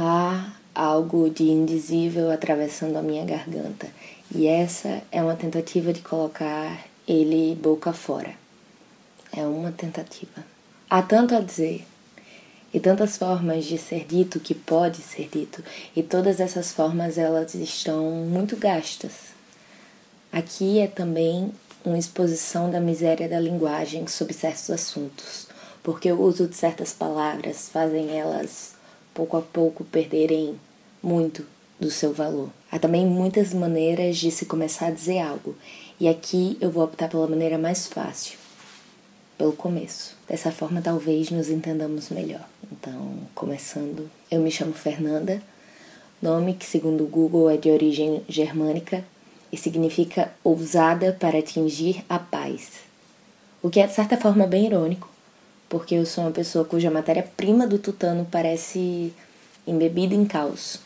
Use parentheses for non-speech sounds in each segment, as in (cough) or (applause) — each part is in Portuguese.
Há algo de indizível atravessando a minha garganta, e essa é uma tentativa de colocar ele boca fora. É uma tentativa. Há tanto a dizer, e tantas formas de ser dito que pode ser dito, e todas essas formas elas estão muito gastas. Aqui é também uma exposição da miséria da linguagem sobre certos assuntos, porque o uso de certas palavras fazem elas pouco a pouco perderem muito do seu valor. Há também muitas maneiras de se começar a dizer algo, e aqui eu vou optar pela maneira mais fácil, pelo começo. Dessa forma, talvez nos entendamos melhor. Então, começando, eu me chamo Fernanda, nome que, segundo o Google, é de origem germânica e significa ousada para atingir a paz. O que é, de certa forma, bem irônico, porque eu sou uma pessoa cuja matéria-prima do tutano parece embebida em caos.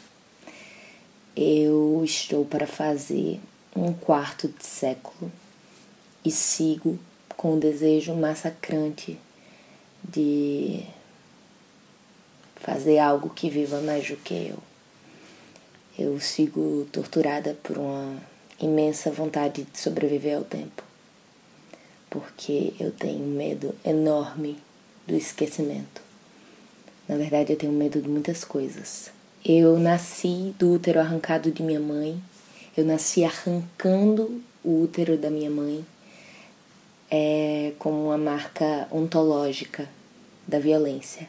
Eu estou para fazer um quarto de século e sigo com o desejo massacrante de fazer algo que viva mais do que eu. Eu sigo torturada por uma imensa vontade de sobreviver ao tempo, porque eu tenho medo enorme do esquecimento. Na verdade, eu tenho medo de muitas coisas. Eu nasci do útero arrancado de minha mãe, eu nasci arrancando o útero da minha mãe, é como uma marca ontológica da violência.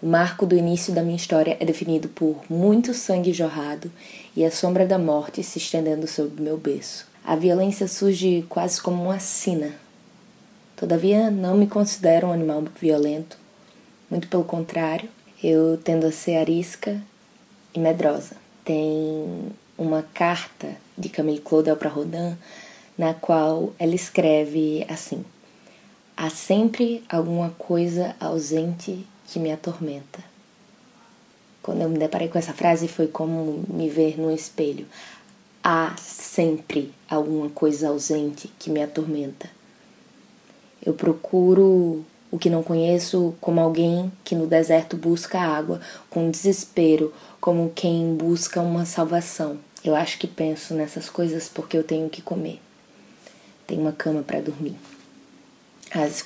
O marco do início da minha história é definido por muito sangue jorrado e a sombra da morte se estendendo sobre meu berço. A violência surge quase como uma sina. Todavia, não me considero um animal violento. Muito pelo contrário, eu tendo a ser arisca e medrosa. Tem uma carta de Camille Claudel para Rodin na qual ela escreve assim: Há sempre alguma coisa ausente que me atormenta. Quando eu me deparei com essa frase, foi como me ver no espelho. Há sempre alguma coisa ausente que me atormenta. Eu procuro o que não conheço como alguém que no deserto busca água com desespero, como quem busca uma salvação. Eu acho que penso nessas coisas porque eu tenho que comer. Tenho uma cama para dormir. As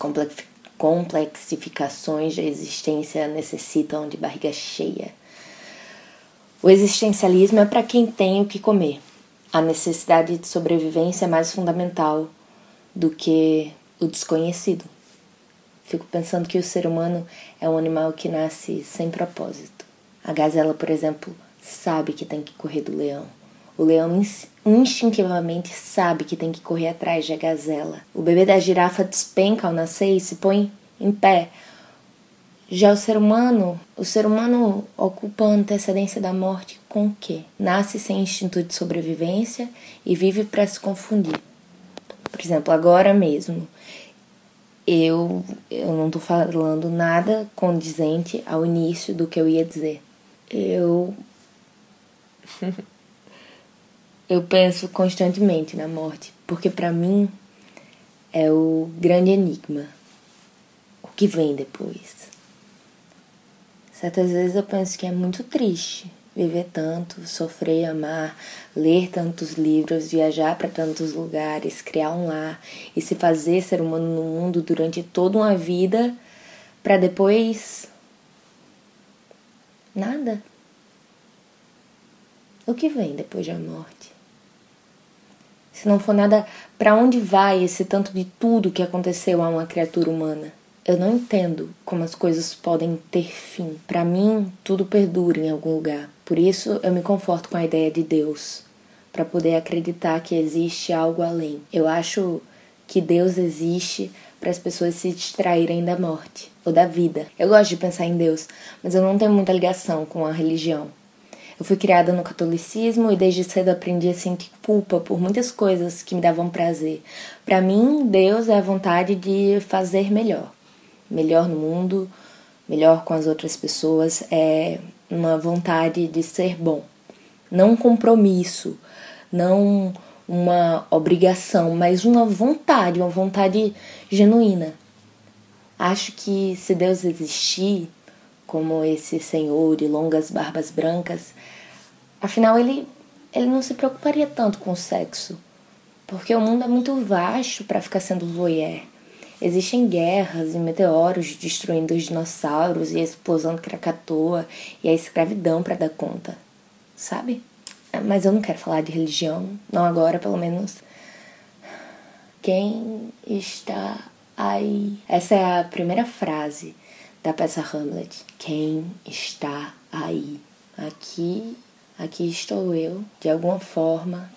complexificações da existência necessitam de barriga cheia. O existencialismo é para quem tem o que comer. A necessidade de sobrevivência é mais fundamental do que o desconhecido. Fico pensando que o ser humano é um animal que nasce sem propósito. A gazela, por exemplo, sabe que tem que correr do leão. O leão instintivamente sabe que tem que correr atrás da gazela. O bebê da girafa despenca ao nascer e se põe em pé. Já o ser humano, o ser humano ocupa a antecedência da morte com o quê? Nasce sem instinto de sobrevivência e vive para se confundir. Por exemplo, agora mesmo, eu, eu não estou falando nada condizente ao início do que eu ia dizer. Eu (laughs) eu penso constantemente na morte, porque para mim é o grande enigma. O que vem depois? Certas vezes eu penso que é muito triste viver tanto, sofrer, amar, ler tantos livros, viajar para tantos lugares, criar um lar e se fazer ser humano no mundo durante toda uma vida para depois nada. O que vem depois da morte? Se não for nada, para onde vai esse tanto de tudo que aconteceu a uma criatura humana? Eu não entendo como as coisas podem ter fim. Para mim, tudo perdura em algum lugar. Por isso, eu me conforto com a ideia de Deus, para poder acreditar que existe algo além. Eu acho que Deus existe para as pessoas se distraírem da morte ou da vida. Eu gosto de pensar em Deus, mas eu não tenho muita ligação com a religião. Eu fui criada no catolicismo e desde cedo aprendi a sentir culpa por muitas coisas que me davam prazer. Para mim, Deus é a vontade de fazer melhor. Melhor no mundo, melhor com as outras pessoas, é uma vontade de ser bom. Não um compromisso, não uma obrigação, mas uma vontade, uma vontade genuína. Acho que se Deus existir, como esse senhor de longas barbas brancas, afinal ele, ele não se preocuparia tanto com o sexo, porque o mundo é muito vasto para ficar sendo voyeur. Existem guerras e meteoros destruindo os dinossauros e a explosão de Krakatoa e a escravidão para dar conta, sabe? Mas eu não quero falar de religião, não agora, pelo menos. Quem está aí? Essa é a primeira frase da peça Hamlet. Quem está aí? Aqui, aqui estou eu, de alguma forma,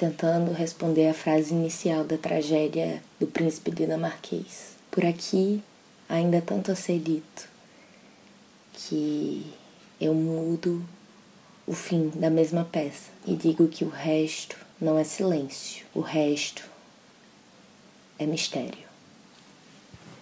tentando responder a frase inicial da tragédia do príncipe dinamarquês. Por aqui, ainda tanto a ser dito que eu mudo o fim da mesma peça e digo que o resto não é silêncio, o resto é mistério.